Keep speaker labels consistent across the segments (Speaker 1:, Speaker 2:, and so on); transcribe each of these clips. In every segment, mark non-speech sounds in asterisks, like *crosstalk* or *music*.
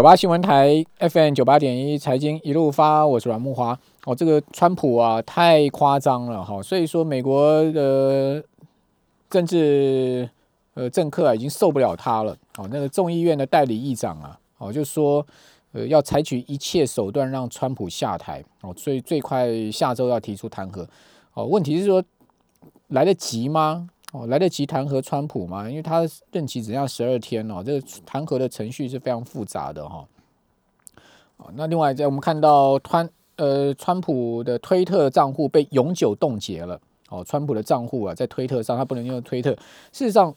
Speaker 1: 九八新闻台 FM 九八点一财经一路发，我是阮木华。哦，这个川普啊，太夸张了哈，所以说美国的政治呃政客啊，已经受不了他了。哦，那个众议院的代理议长啊，哦，就说呃要采取一切手段让川普下台。哦，所以最快下周要提出弹劾。哦，问题是说来得及吗？哦，来得及弹劾川普吗？因为他任期只要十二天哦，这个弹劾的程序是非常复杂的哈。哦，那另外在我们看到川呃川普的推特账户被永久冻结了。哦，川普的账户啊，在推特上他不能用推特。事实上，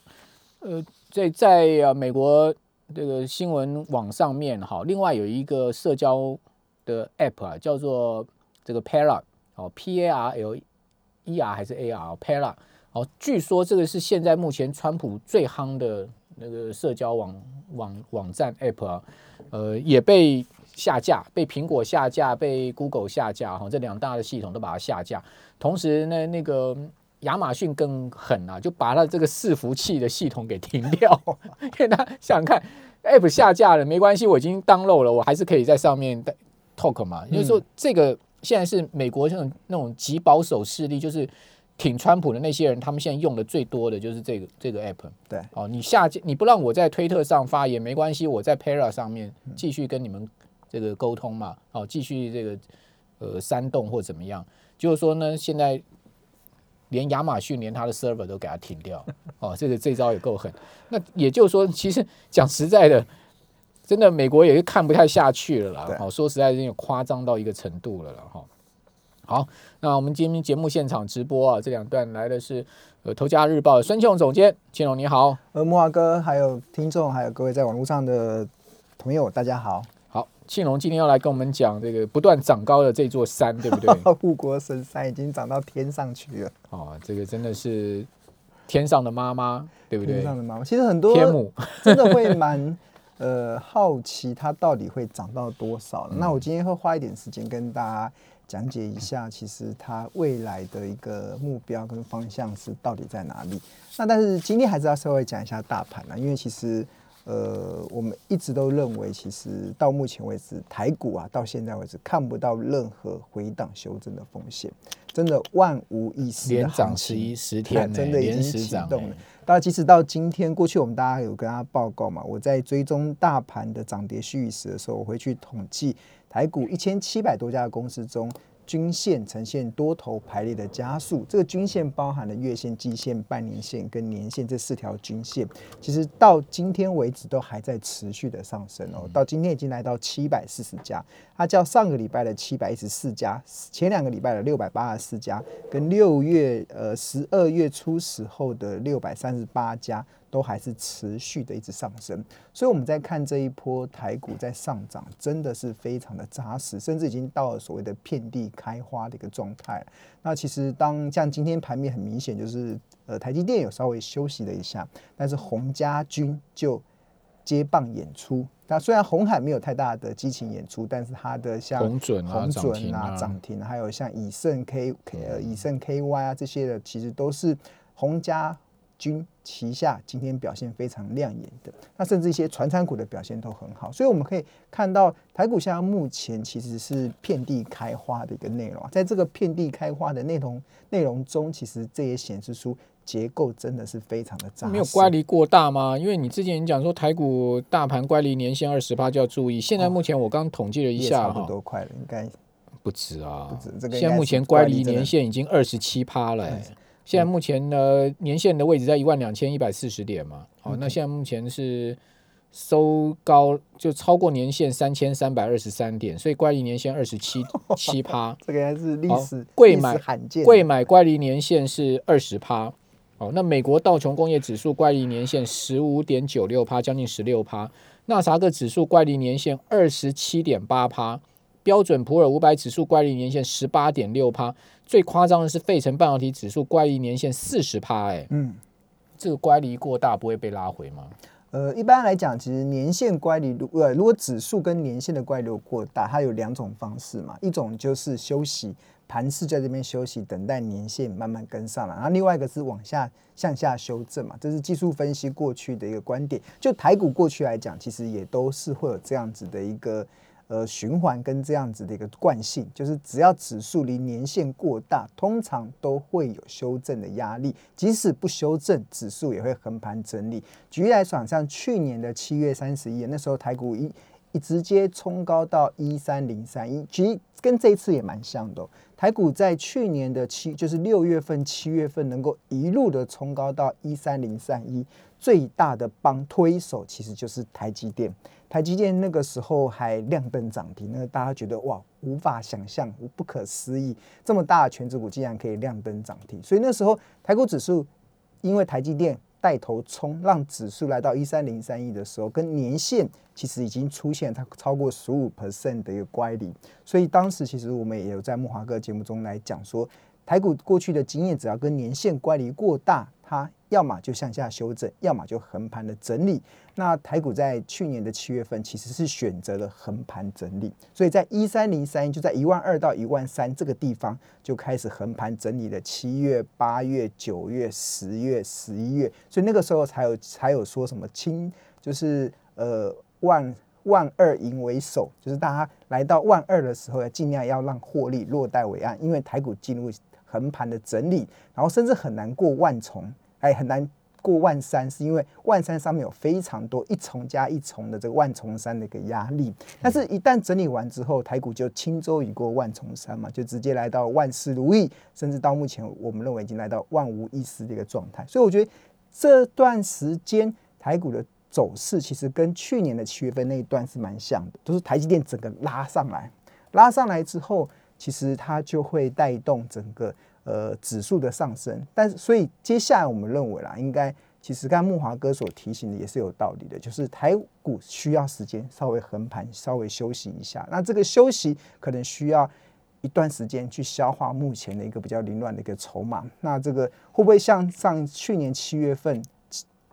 Speaker 1: 呃，在在啊美国这个新闻网上面哈，另外有一个社交的 app 啊，叫做这个 Parl 哦，P A R L E R 还是 A R Parler。哦，据说这个是现在目前川普最夯的那个社交网网网站 App 啊，呃，也被下架，被苹果下架，被 Google 下架哈，这两大的系统都把它下架。同时呢，那个亚马逊更狠啊，就把它这个伺服器的系统给停掉。*laughs* 因为他想想看，App 下架了没关系，我已经 download 了，我还是可以在上面 talk 嘛。就是说，这个现在是美国那种那种极保守势力，就是。挺川普的那些人，他们现在用的最多的就是这个这个 app。
Speaker 2: 对，
Speaker 1: 哦，你下你不让我在推特上发言没关系，我在 Para 上面继续跟你们这个沟通嘛，哦，继续这个呃煽动或怎么样。就是说呢，现在连亚马逊连他的 server 都给他停掉，哦，这个这招也够狠。那也就是说，其实讲实在的，真的美国也是看不太下去了啦。哦，说实在，有点夸张到一个程度了了哈。好，那我们今天节目现场直播啊，这两段来的是呃《头家日报》孙庆总监，庆荣你好，
Speaker 2: 呃木华哥，还有听众，还有各位在网络上的朋友，大家好。
Speaker 1: 好，庆荣今天要来跟我们讲这个不断长高的这座山，对不对？*laughs*
Speaker 2: 护国神山已经长到天上去了。哦，
Speaker 1: 这个真的是天上的妈妈，对不对？
Speaker 2: 天上的妈妈，其实很多
Speaker 1: 天母
Speaker 2: 真的会蛮呃好奇，它到底会涨到多少？那我今天会花一点时间跟大家。讲解一下，其实它未来的一个目标跟方向是到底在哪里？那但是今天还是要稍微讲一下大盘啊，因为其实呃，我们一直都认为，其实到目前为止，台股啊，到现在为止看不到任何回档修正的风险，真的万无一失，
Speaker 1: 连涨十一十天，
Speaker 2: 真的已经启动了。大家即使到今天，过去我们大家有跟大家报告嘛，我在追踪大盘的涨跌虚实的时候，我会去统计。台股一千七百多家的公司中，均线呈现多头排列的加速。这个均线包含了月线、季线、半年线跟年线这四条均线，其实到今天为止都还在持续的上升哦。到今天已经来到七百四十家，它较上个礼拜的七百一十四家，前两个礼拜的六百八十四家，跟六月呃十二月初时候的六百三十八家。都还是持续的一直上升，所以我们在看这一波台股在上涨，真的是非常的扎实，甚至已经到了所谓的遍地开花的一个状态。那其实当像今天盘面很明显就是呃台积电有稍微休息了一下，但是洪家军就接棒演出。那虽然红海没有太大的激情演出，但是它的像
Speaker 1: 红准啊、
Speaker 2: 涨停，还有像以盛 K 呃以盛 KY 啊这些的，其实都是洪家。军旗下今天表现非常亮眼的，那甚至一些传产股的表现都很好，所以我们可以看到台股现在目前其实是遍地开花的一个内容，在这个遍地开花的内容内容中，其实这也显示出结构真的是非常的扎实。
Speaker 1: 没有乖离过大吗？因为你之前讲说台股大盘乖离年限二十八就要注意，现在目前我刚统计了一下，
Speaker 2: 差不多快了，应该
Speaker 1: 不止啊，
Speaker 2: 不止这个。
Speaker 1: 现在目前乖离年限已经二十七趴了。现在目前呢，年线的位置在一万两千一百四十点嘛，好，那现在目前是收高就超过年线三千三百二十三点，所以乖离年线二十七 *laughs* 七趴，
Speaker 2: 这个还是历史
Speaker 1: 贵买
Speaker 2: 罕见，
Speaker 1: 贵买乖离年线是二十趴，哦，那美国道琼工业指数乖离年线十五点九六趴，将近十六趴，纳萨克指数乖离年线二十七点八趴。标准普尔五百指数乖离年限十八点六趴，最夸张的是费城半导体指数乖离年限四十趴，哎，嗯，这个乖离过大不会被拉回吗？
Speaker 2: 呃，一般来讲，其实年限乖离，如呃，如果指数跟年限的乖离过大，它有两种方式嘛，一种就是休息，盘势在这边休息，等待年限慢慢跟上来，然后另外一个是往下向下修正嘛，这是技术分析过去的一个观点。就台股过去来讲，其实也都是会有这样子的一个。呃，循环跟这样子的一个惯性，就是只要指数离年限过大，通常都会有修正的压力。即使不修正，指数也会横盘整理。举例来说，像去年的七月三十一，那时候台股一一直接冲高到一三零三一，其实跟这一次也蛮像的。台股在去年的七，就是六月份、七月份能够一路的冲高到一三零三一，最大的帮推手其实就是台积电。台积电那个时候还亮灯涨停，那大家觉得哇，无法想象，不可思议，这么大的全指股竟然可以亮灯涨停。所以那时候台股指数因为台积电带头冲，让指数来到一三零三亿的时候，跟年限其实已经出现它超过十五 percent 的一个乖离。所以当时其实我们也有在木华哥节目中来讲说，台股过去的经验，只要跟年限乖离过大，它要么就向下修正，要么就横盘的整理。那台股在去年的七月份其实是选择了横盘整理，所以在一三零三就在一万二到一万三这个地方就开始横盘整理了。七月、八月、九月、十月、十一月，所以那个时候才有才有说什么清，就是呃万万二盈为首，就是大家来到万二的时候要尽量要让获利落袋为安，因为台股进入横盘的整理，然后甚至很难过万重，哎很难。过万三是因为万三上面有非常多一重加一重的这个万重山的一个压力，但是一旦整理完之后，台股就轻舟已过万重山嘛，就直接来到万事如意，甚至到目前我们认为已经来到万无一失的一个状态。所以我觉得这段时间台股的走势其实跟去年的七月份那一段是蛮像的，就是台积电整个拉上来，拉上来之后，其实它就会带动整个。呃，指数的上升，但是所以接下来我们认为啦，应该其实刚才木华哥所提醒的也是有道理的，就是台股需要时间稍微横盘，稍微休息一下。那这个休息可能需要一段时间去消化目前的一个比较凌乱的一个筹码。那这个会不会像上去年七月份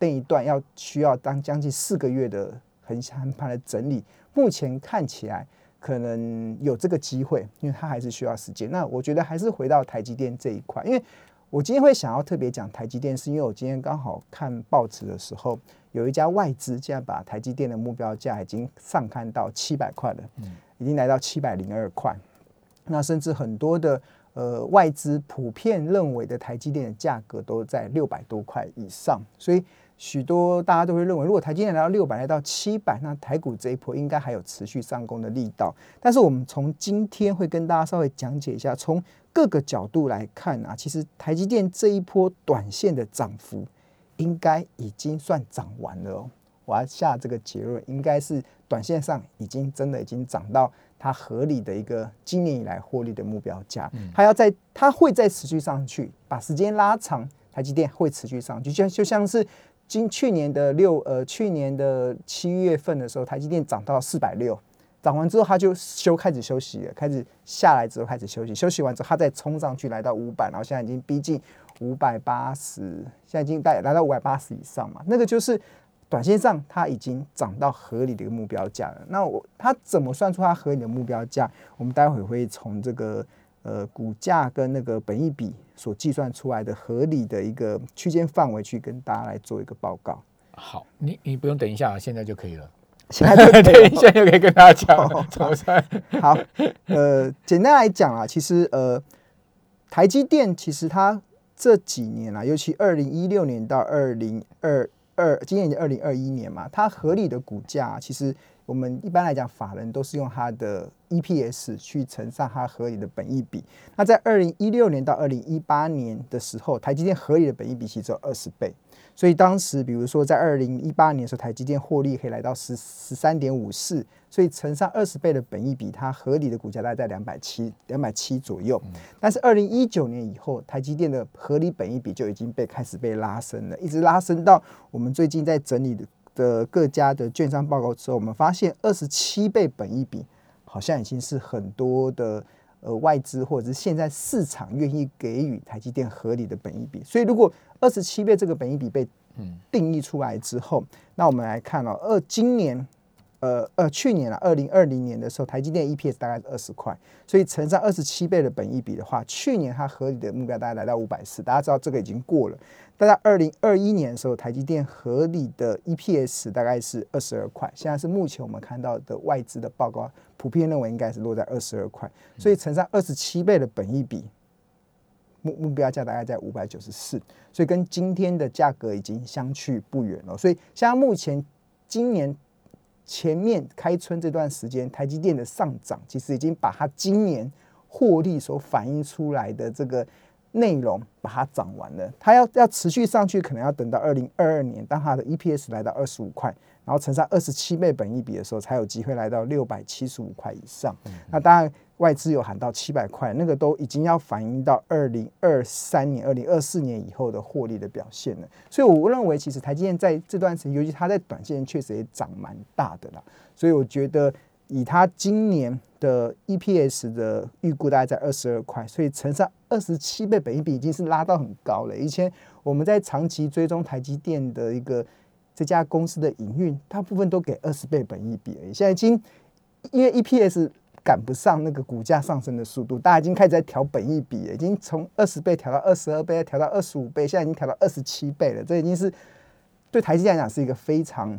Speaker 2: 那一段要需要当将近四个月的横横盘的整理？目前看起来。可能有这个机会，因为它还是需要时间。那我觉得还是回到台积电这一块，因为我今天会想要特别讲台积电，是因为我今天刚好看报纸的时候，有一家外资竟然把台积电的目标价已经上看到七百块了，已经来到七百零二块。那甚至很多的呃外资普遍认为的台积电的价格都在六百多块以上，所以。许多大家都会认为，如果台积电来到六百，来到七百，那台股这一波应该还有持续上攻的力道。但是我们从今天会跟大家稍微讲解一下，从各个角度来看啊，其实台积电这一波短线的涨幅应该已经算涨完了哦。我要下这个结论，应该是短线上已经真的已经涨到它合理的一个今年以来获利的目标价。它要在它会再持续上去，把时间拉长，台积电会持续上去，就就像是。今去年的六呃，去年的七月份的时候，台积电涨到四百六，涨完之后它就休开始休息了，开始下来之后开始休息，休息完之后它再冲上去来到五百，然后现在已经逼近五百八十，现在已经带来到五百八十以上嘛，那个就是短线上它已经涨到合理的一个目标价了。那我它怎么算出它合理的目标价？我们待会会从这个。呃，股价跟那个本益比所计算出来的合理的一个区间范围，去跟大家来做一个报告。
Speaker 1: 好，你你不用等一下，现在就可以了。*laughs*
Speaker 2: 现在就 *laughs*
Speaker 1: 等一下就可以跟大家讲怎么算。*laughs*
Speaker 2: 好，呃，简单来讲啊，其实呃，台积电其实它这几年啊，尤其二零一六年到二零二二，今年已经二零二一年嘛，它合理的股价其实。我们一般来讲，法人都是用它的 EPS 去乘上它合理的本益比。那在二零一六年到二零一八年的时候，台积电合理的本益比其实只有二十倍。所以当时，比如说在二零一八年的时候，台积电获利可以来到十十三点五四，所以乘上二十倍的本益比，它合理的股价大概在两百七两百七左右。但是二零一九年以后，台积电的合理本益比就已经被开始被拉升了，一直拉升到我们最近在整理的。的各家的券商报告之后，我们发现二十七倍本益比好像已经是很多的呃外资或者是现在市场愿意给予台积电合理的本益比。所以如果二十七倍这个本益比被定义出来之后，那我们来看哦，二今年。呃呃，去年啊，二零二零年的时候，台积电 EPS 大概是二十块，所以乘上二十七倍的本益比的话，去年它合理的目标大概来到五百四。大家知道这个已经过了。大概二零二一年的时候，台积电合理的 EPS 大概是二十二块，现在是目前我们看到的外资的报告普遍认为应该是落在二十二块，所以乘上二十七倍的本益比，目目标价大概在五百九十四，所以跟今天的价格已经相去不远了。所以像目前今年。前面开春这段时间，台积电的上涨其实已经把它今年获利所反映出来的这个内容把它涨完了。它要要持续上去，可能要等到二零二二年，当它的 EPS 来到二十五块。然后乘上二十七倍本益比的时候，才有机会来到六百七十五块以上。那当然外资有喊到七百块，那个都已经要反映到二零二三年、二零二四年以后的获利的表现了。所以我认为，其实台积电在这段时间，尤其它在短线确实也涨蛮大的啦。所以我觉得，以它今年的 EPS 的预估大概在二十二块，所以乘上二十七倍本益比已经是拉到很高了。以前我们在长期追踪台积电的一个。这家公司的营运大部分都给二十倍本益比而已，现在已经因为 EPS 赶不上那个股价上升的速度，大家已经开始在调本益比了，已经从二十倍调到二十二倍，调到二十五倍，现在已经调到二十七倍了。这已经是对台积电来讲是一个非常，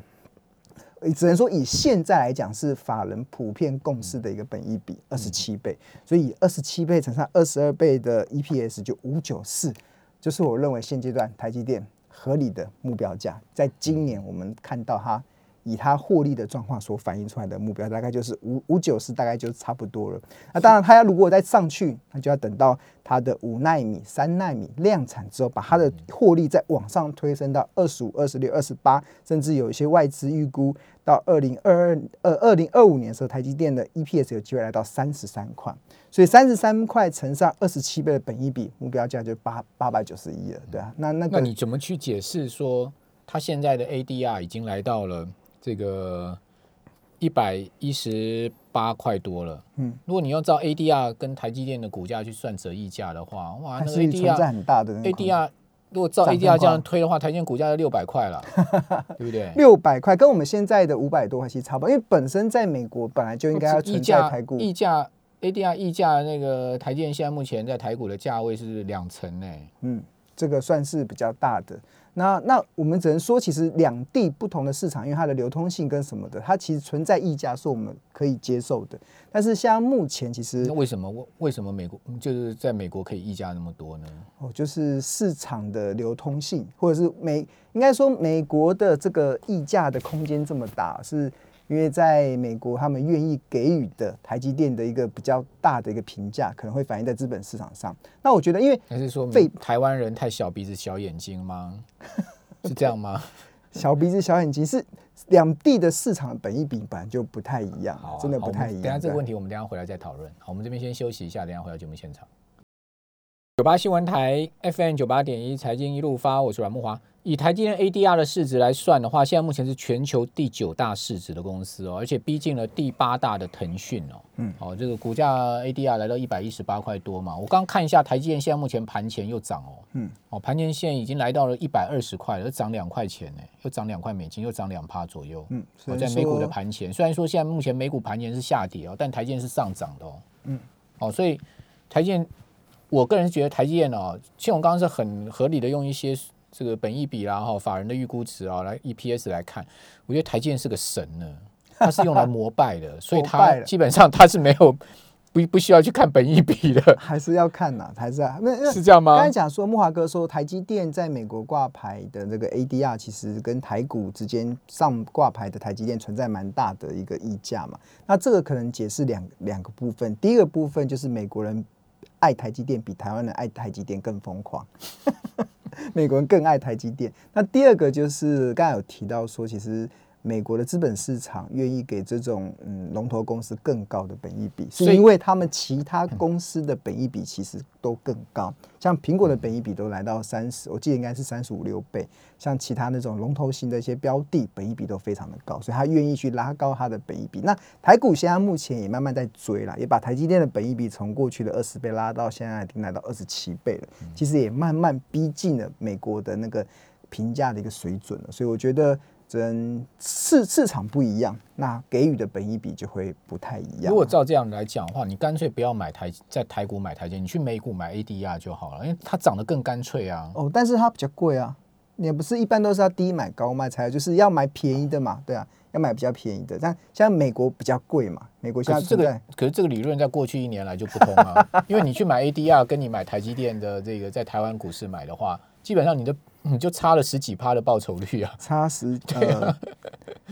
Speaker 2: 只能说以现在来讲是法人普遍共识的一个本益比二十七倍，所以二十七倍乘上二十二倍的 EPS 就五九四，就是我认为现阶段台积电。合理的目标价，在今年我们看到它以它获利的状况所反映出来的目标，大概就是五五九四，大概就差不多了。那当然，它要如果再上去，那就要等到它的五纳米、三纳米量产之后，把它的获利再往上推升到二十五、二十六、二十八，甚至有一些外资预估到二零二二、二二零二五年的时候，台积电的 EPS 有机会来到三十三块。所以三十三块乘上二十七倍的本益比，目标价就八八百九十一了，对啊。那那
Speaker 1: 那你怎么去解释说它现在的 ADR 已经来到了这个一百一十八块多了？嗯，如果你要照 ADR 跟台积电的股价去算折溢价的话，哇，那个
Speaker 2: ADR 很大的
Speaker 1: ADR，如果照 ADR 这样推的话，台积电股价要六百块了，*laughs* 对不对？
Speaker 2: 六百块跟我们现在的五百多块其实差不多，因为本身在美国本来就应该要存在台股
Speaker 1: 溢价。ADR 溢价那个台积电现在目前在台股的价位是两成呢，
Speaker 2: 嗯，这个算是比较大的。那那我们只能说，其实两地不同的市场，因为它的流通性跟什么的，它其实存在溢价是我们可以接受的。但是像目前其实，
Speaker 1: 那为什么为为什么美国就是在美国可以溢价那么多呢？
Speaker 2: 哦，就是市场的流通性，或者是美应该说美国的这个溢价的空间这么大是。因为在美国，他们愿意给予的台积电的一个比较大的一个评价，可能会反映在资本市场上。那我觉得，因为
Speaker 1: 还是说台湾人太小鼻子小眼睛吗？*laughs* 是这样吗？*laughs*
Speaker 2: 小鼻子小眼睛是两地的市场本益比本来就不太一样，真的不太一样。
Speaker 1: 等下这个问题，我们等下回来再讨论。好，我们这边先休息一下，等下回到节目现场。九八新闻台 FM 九八点一财经一路发，我是阮木华。以台积电 ADR 的市值来算的话，现在目前是全球第九大市值的公司哦，而且逼近了第八大的腾讯哦。嗯，哦，这个股价 ADR 来到一百一十八块多嘛。我刚看一下台积电现在目前盘前又涨哦。嗯，哦，盘前现在已经来到了一百二十块了，又涨两块钱呢，又涨两块美金，又涨两趴左右。嗯，哦，在美股的盘前，虽然说现在目前美股盘前是下跌哦，但台积电是上涨的哦。嗯，哦，所以台积电，我个人是觉得台积电哦，庆荣刚刚是很合理的用一些。这个本益比啦哈，法人的预估值啊，来 EPS 来看，我觉得台积电是个神呢，它是用来膜拜的，*laughs* 所以它基本上它是没有不不需要去看本益比的，*laughs*
Speaker 2: 还是要看呐，还是
Speaker 1: 那是这样吗？
Speaker 2: 刚才讲说木华哥说台积电在美国挂牌的那个 ADR，其实跟台股之间上挂牌的台积电存在蛮大的一个溢价嘛，那这个可能解释两两个部分，第一个部分就是美国人爱台积电比台湾人爱台积电更疯狂。*laughs* 美国人更爱台积电。那第二个就是刚才有提到说，其实。美国的资本市场愿意给这种嗯龙头公司更高的本益比，是因为他们其他公司的本益比其实都更高，像苹果的本益比都来到三十，我记得应该是三十五六倍。像其他那种龙头型的一些标的，本益比都非常的高，所以他愿意去拉高它的本益比。那台股现在目前也慢慢在追了，也把台积电的本益比从过去的二十倍拉到现在已经来到二十七倍了，其实也慢慢逼近了美国的那个。评价的一个水准了。所以我觉得，真市市场不一样，那给予的本益比就会不太一样。
Speaker 1: 如果照这样来讲的话，你干脆不要买台在台股买台积，你去美股买 ADR 就好了，因为它涨得更干脆啊。
Speaker 2: 哦，但是它比较贵啊，也不是一般都是要低买高卖才，就是要买便宜的嘛，对啊。要买比较便宜的，但像美国比较贵嘛，美国现在
Speaker 1: 这个，可是这个理论在过去一年来就不通了，因为你去买 ADR，跟你买台积电的这个在台湾股市买的话，基本上你的你就差了十几趴的报酬率啊，
Speaker 2: 差十对啊，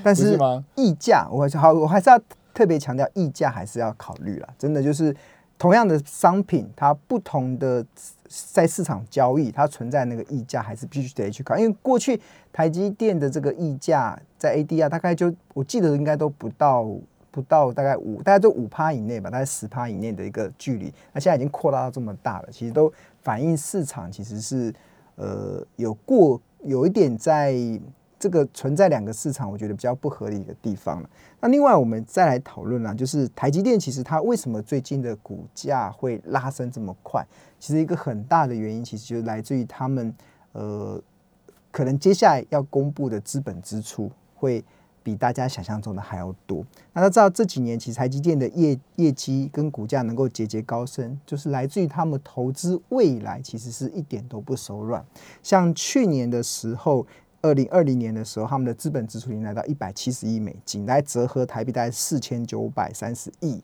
Speaker 2: 但是溢价，我好，我还是要特别强调溢价还是要考虑了，真的就是同样的商品，它不同的。在市场交易，它存在那个溢价，还是必须得去考。因为过去台积电的这个溢价在 ADR 大概就我记得应该都不到不到大概五，大概都五趴以内吧，大概十趴以内的一个距离。那现在已经扩大到这么大了，其实都反映市场其实是呃有过有一点在。这个存在两个市场，我觉得比较不合理的地方。那另外，我们再来讨论啦，就是台积电其实它为什么最近的股价会拉升这么快？其实一个很大的原因，其实就来自于他们呃，可能接下来要公布的资本支出会比大家想象中的还要多。那他知道这几年其实台积电的业业绩跟股价能够节节高升，就是来自于他们投资未来其实是一点都不手软。像去年的时候。二零二零年的时候，他们的资本支出已经来到一百七十亿美金，来折合台币大概四千九百三十亿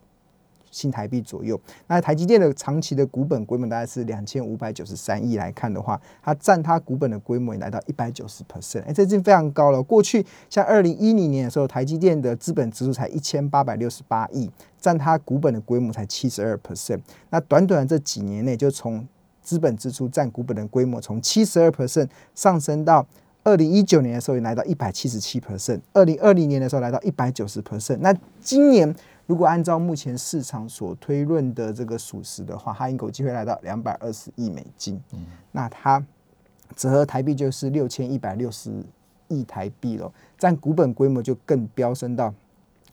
Speaker 2: 新台币左右。那台积电的长期的股本规模大概是两千五百九十三亿来看的话，它占它股本的规模也来到一百九十 percent，哎，这已经非常高了。过去像二零一零年的时候，台积电的资本支出才一千八百六十八亿，占它股本的规模才七十二 percent。那短短这几年内，就从资本支出占股本的规模从七十二 percent 上升到。二零一九年的时候也来到一百七十七 percent，二零二零年的时候来到一百九十 percent。那今年如果按照目前市场所推论的这个属实的话，它应有机会来到两百二十亿美金。嗯，那它折合台币就是六千一百六十亿台币了，占股本规模就更飙升到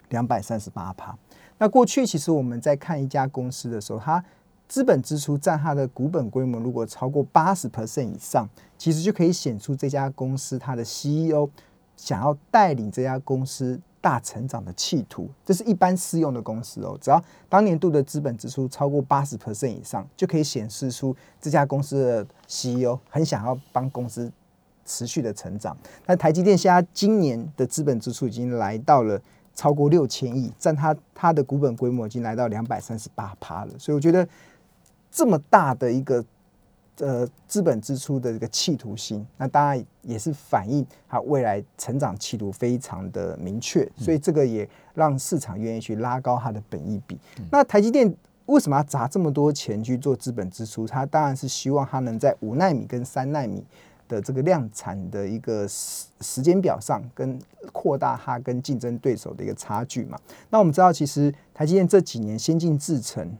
Speaker 2: 两百三十八趴。那过去其实我们在看一家公司的时候，它资本支出占它的股本规模如果超过八十 percent 以上，其实就可以显出这家公司它的 CEO 想要带领这家公司大成长的企图。这是一般适用的公司哦，只要当年度的资本支出超过八十 percent 以上，就可以显示出这家公司的 CEO 很想要帮公司持续的成长。那台积电现在今年的资本支出已经来到了超过六千亿，占它它的股本规模已经来到两百三十八趴了，所以我觉得。这么大的一个呃资本支出的这个企图心，那当然也是反映它未来成长企图非常的明确，所以这个也让市场愿意去拉高它的本益比。那台积电为什么要砸这么多钱去做资本支出？它当然是希望它能在五纳米跟三纳米的这个量产的一个时时间表上，跟扩大它跟竞争对手的一个差距嘛。那我们知道，其实台积电这几年先进制程。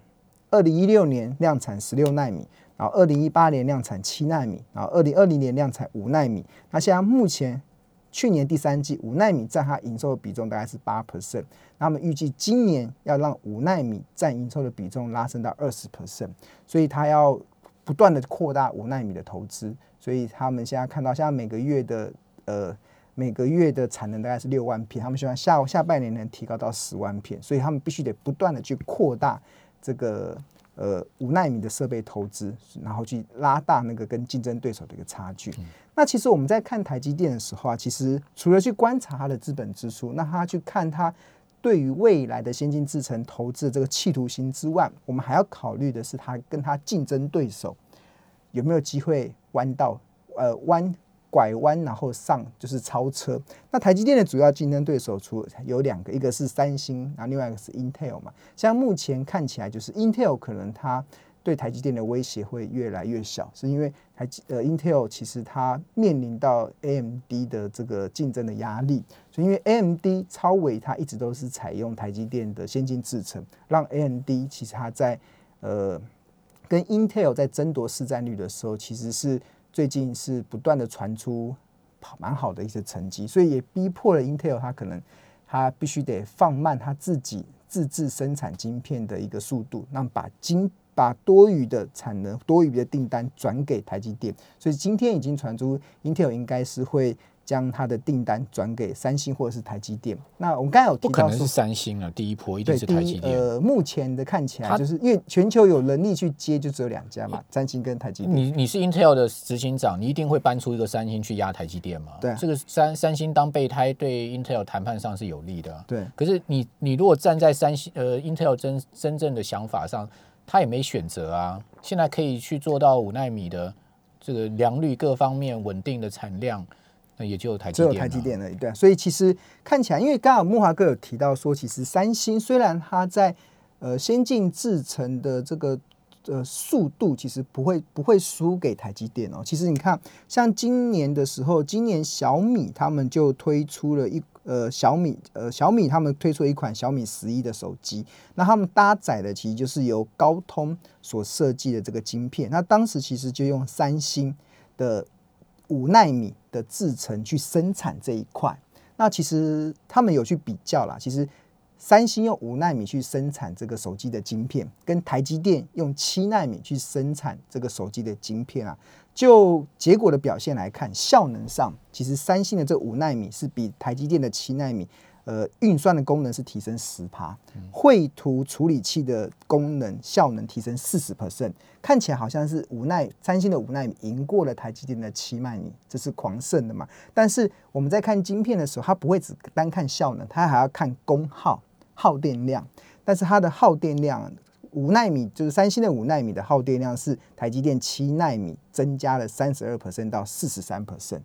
Speaker 2: 二零一六年量产十六纳米，然后二零一八年量产七纳米，然后二零二零年量产五纳米。那现在目前去年第三季五纳米占它营收的比重大概是八 percent，那么预计今年要让五纳米占营收的比重拉升到二十 percent，所以它要不断的扩大五纳米的投资。所以他们现在看到，现在每个月的呃每个月的产能大概是六万片，他们希望下下半年能提高到十万片，所以他们必须得不断的去扩大。这个呃五纳米的设备投资，然后去拉大那个跟竞争对手的一个差距。那其实我们在看台积电的时候啊，其实除了去观察它的资本支出，那他去看它对于未来的先进制程投资的这个企图心之外，我们还要考虑的是它跟它竞争对手有没有机会弯道呃弯。拐弯然后上就是超车。那台积电的主要竞争对手除有两个，一个是三星，然后另外一个是 Intel 嘛。像目前看起来，就是 Intel 可能它对台积电的威胁会越来越小，是因为台积呃 Intel 其实它面临到 AMD 的这个竞争的压力，所以因为 AMD 超伟它一直都是采用台积电的先进制程，让 AMD 其实它在呃跟 Intel 在争夺市占率的时候，其实是。最近是不断的传出跑蛮好的一些成绩，所以也逼迫了 Intel，它可能它必须得放慢它自己自制生产晶片的一个速度，让把晶把多余的产能、多余的订单转给台积电，所以今天已经传出 Intel 应该是会。将它的订单转给三星或者是台积电。那我们刚才有提到
Speaker 1: 说，是三星啊，第一波一定是台积电。
Speaker 2: 呃，目前的看起来就是因为全球有能力去接，就只有两家嘛，三星跟台积电。
Speaker 1: 你你是 Intel 的执行长，你一定会搬出一个三星去压台积电嘛？
Speaker 2: 对，
Speaker 1: 这个三三星当备胎对 Intel 谈判上是有利的。
Speaker 2: 对，
Speaker 1: 可是你你如果站在三星呃 Intel 真真正的想法上，他也没选择啊。现在可以去做到五纳米的这个良率各方面稳定的产量。那也就台
Speaker 2: 只有台积电而已。对，所以其实看起来，因为刚好木华哥有提到说，其实三星虽然它在呃先进制程的这个呃速度，其实不会不会输给台积电哦。其实你看，像今年的时候，今年小米他们就推出了一呃小米呃小米他们推出了一款小米十一的手机，那他们搭载的其实就是由高通所设计的这个晶片。那当时其实就用三星的。五纳米的制程去生产这一块，那其实他们有去比较啦。其实三星用五纳米去生产这个手机的晶片，跟台积电用七纳米去生产这个手机的晶片啊，就结果的表现来看，效能上其实三星的这五纳米是比台积电的七纳米。呃，运算的功能是提升十帕，绘图处理器的功能效能提升四十 percent，看起来好像是无奈三星的无奈赢过了台积电的七纳米，这是狂胜的嘛？但是我们在看晶片的时候，它不会只单看效能，它还要看功耗、耗电量。但是它的耗电量，五纳米就是三星的五纳米的耗电量是台积电七纳米增加了三十二 percent 到四十三 percent。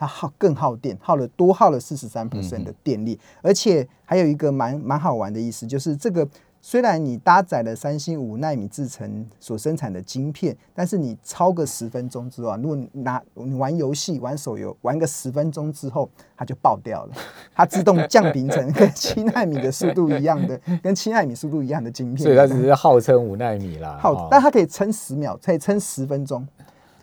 Speaker 2: 它耗更耗电，耗了多耗了四十三 percent 的电力，而且还有一个蛮蛮好玩的意思，就是这个虽然你搭载了三星五纳米制成所生产的晶片，但是你超个十分钟之后，如果拿你玩游戏玩手游玩个十分钟之后，它就爆掉了，它自动降频成跟七纳米的速度一样的，跟七纳米速度一样的晶片，
Speaker 1: 所以它只是号称五纳米啦，
Speaker 2: 好，但它可以撑十秒，可以撑十分钟。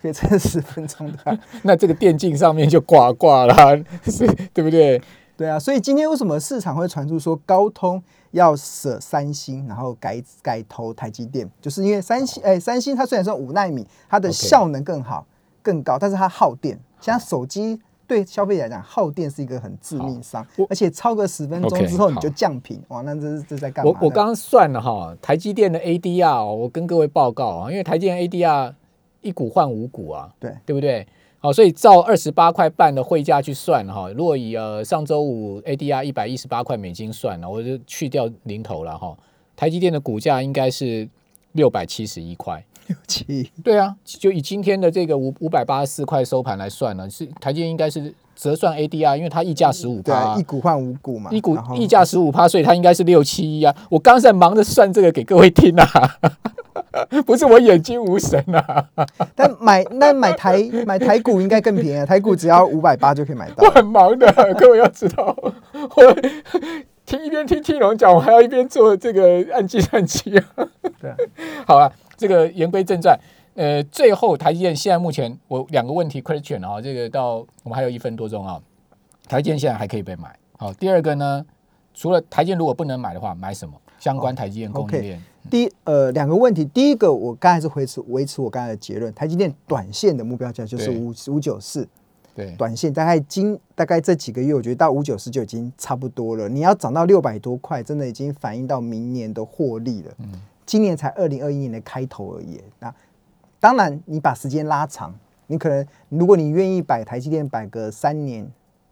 Speaker 2: 可以撑十分钟的，*laughs*
Speaker 1: 那这个电竞上面就挂挂了，*laughs* 是，对不对？
Speaker 2: 对啊，所以今天为什么市场会传出说高通要舍三星，然后改改投台积电，就是因为三星，哎，三星它虽然说五纳米，它的效能更好、更高，但是它耗电。现在手机对消费者来讲，耗电是一个很致命伤，而且超个十分钟之后你就降频，哇，那这这在干
Speaker 1: 嘛？我我刚刚算了哈，台积电的 ADR，我跟各位报告啊，因为台积电 ADR。一股换五股啊，
Speaker 2: 对
Speaker 1: 对不对？好，所以照二十八块半的汇价去算哈，如果以呃上周五 ADR 一百一十八块美金算了，我就去掉零头了哈。台积电的股价应该是六百七十一块，
Speaker 2: 六七
Speaker 1: 对啊，就以今天的这个五五百八十四块收盘来算呢，是台积电应该是折算 ADR，因为它溢价十五趴，
Speaker 2: 一股换五股嘛，
Speaker 1: 一股溢价十五趴，所以它应该是六七一啊。我刚才忙着算这个给各位听啊。*laughs* 不是我眼睛无神啊！
Speaker 2: 但买那买台买台股应该更便宜，台股只要五百八就可以买到。
Speaker 1: 我很忙的，各位要知道，我听一边听听龙讲，我还要一边做这个按计算机啊。
Speaker 2: 对，
Speaker 1: 好了，这个言归正传，呃，最后台积电现在目前我两个问题 question 啊，这个到我们还有一分多钟啊，台积电现在还可以被买。好，第二个呢，除了台积电如果不能买的话，买什么相关台积电供应链？
Speaker 2: 第，呃，两个问题。第一个，我刚才是维持维持我刚才的结论，台积电短线的目标价就是五五九四。
Speaker 1: 对，
Speaker 2: 短线大概今大概这几个月，我觉得到五九四就已经差不多了。你要涨到六百多块，真的已经反映到明年的获利了。嗯，今年才二零二一年的开头而已。那当然，你把时间拉长，你可能如果你愿意摆台积电摆个三年。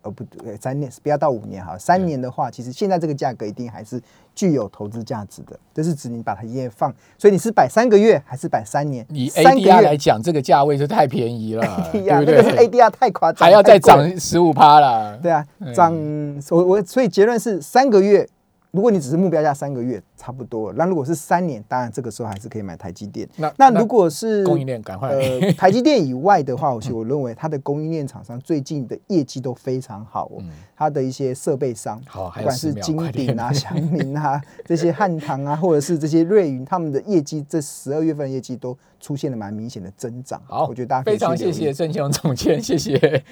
Speaker 2: 哦不对，三年不要到五年哈，三年的话，其实现在这个价格一定还是具有投资价值的。这是指你把它一夜放，所以你是摆三个月还是摆三年？
Speaker 1: 以 ADR 来讲，这个价位是太便宜了，*laughs* 对不对？
Speaker 2: 是 ADR 太夸张，
Speaker 1: 还要再涨十五趴了。
Speaker 2: 对啊，涨我我所以结论是三个月。如果你只是目标价三个月，差不多。那如果是三年，当然这个时候还是可以买台积电。
Speaker 1: 那
Speaker 2: 那如果是
Speaker 1: 供应链赶快
Speaker 2: 呃 *laughs* 台积电以外的话，我我认为它的供应链厂商最近的业绩都非常好。嗯，它的一些设备商，
Speaker 1: 好，不
Speaker 2: 管是金鼎啊、*laughs* 祥明啊这些汉唐啊，*laughs* 或者是这些瑞云，他们的业绩这十二月份业绩都出现了蛮明显的增长。
Speaker 1: 好，
Speaker 2: 我觉得大家
Speaker 1: 非常谢谢郑强总监，谢谢。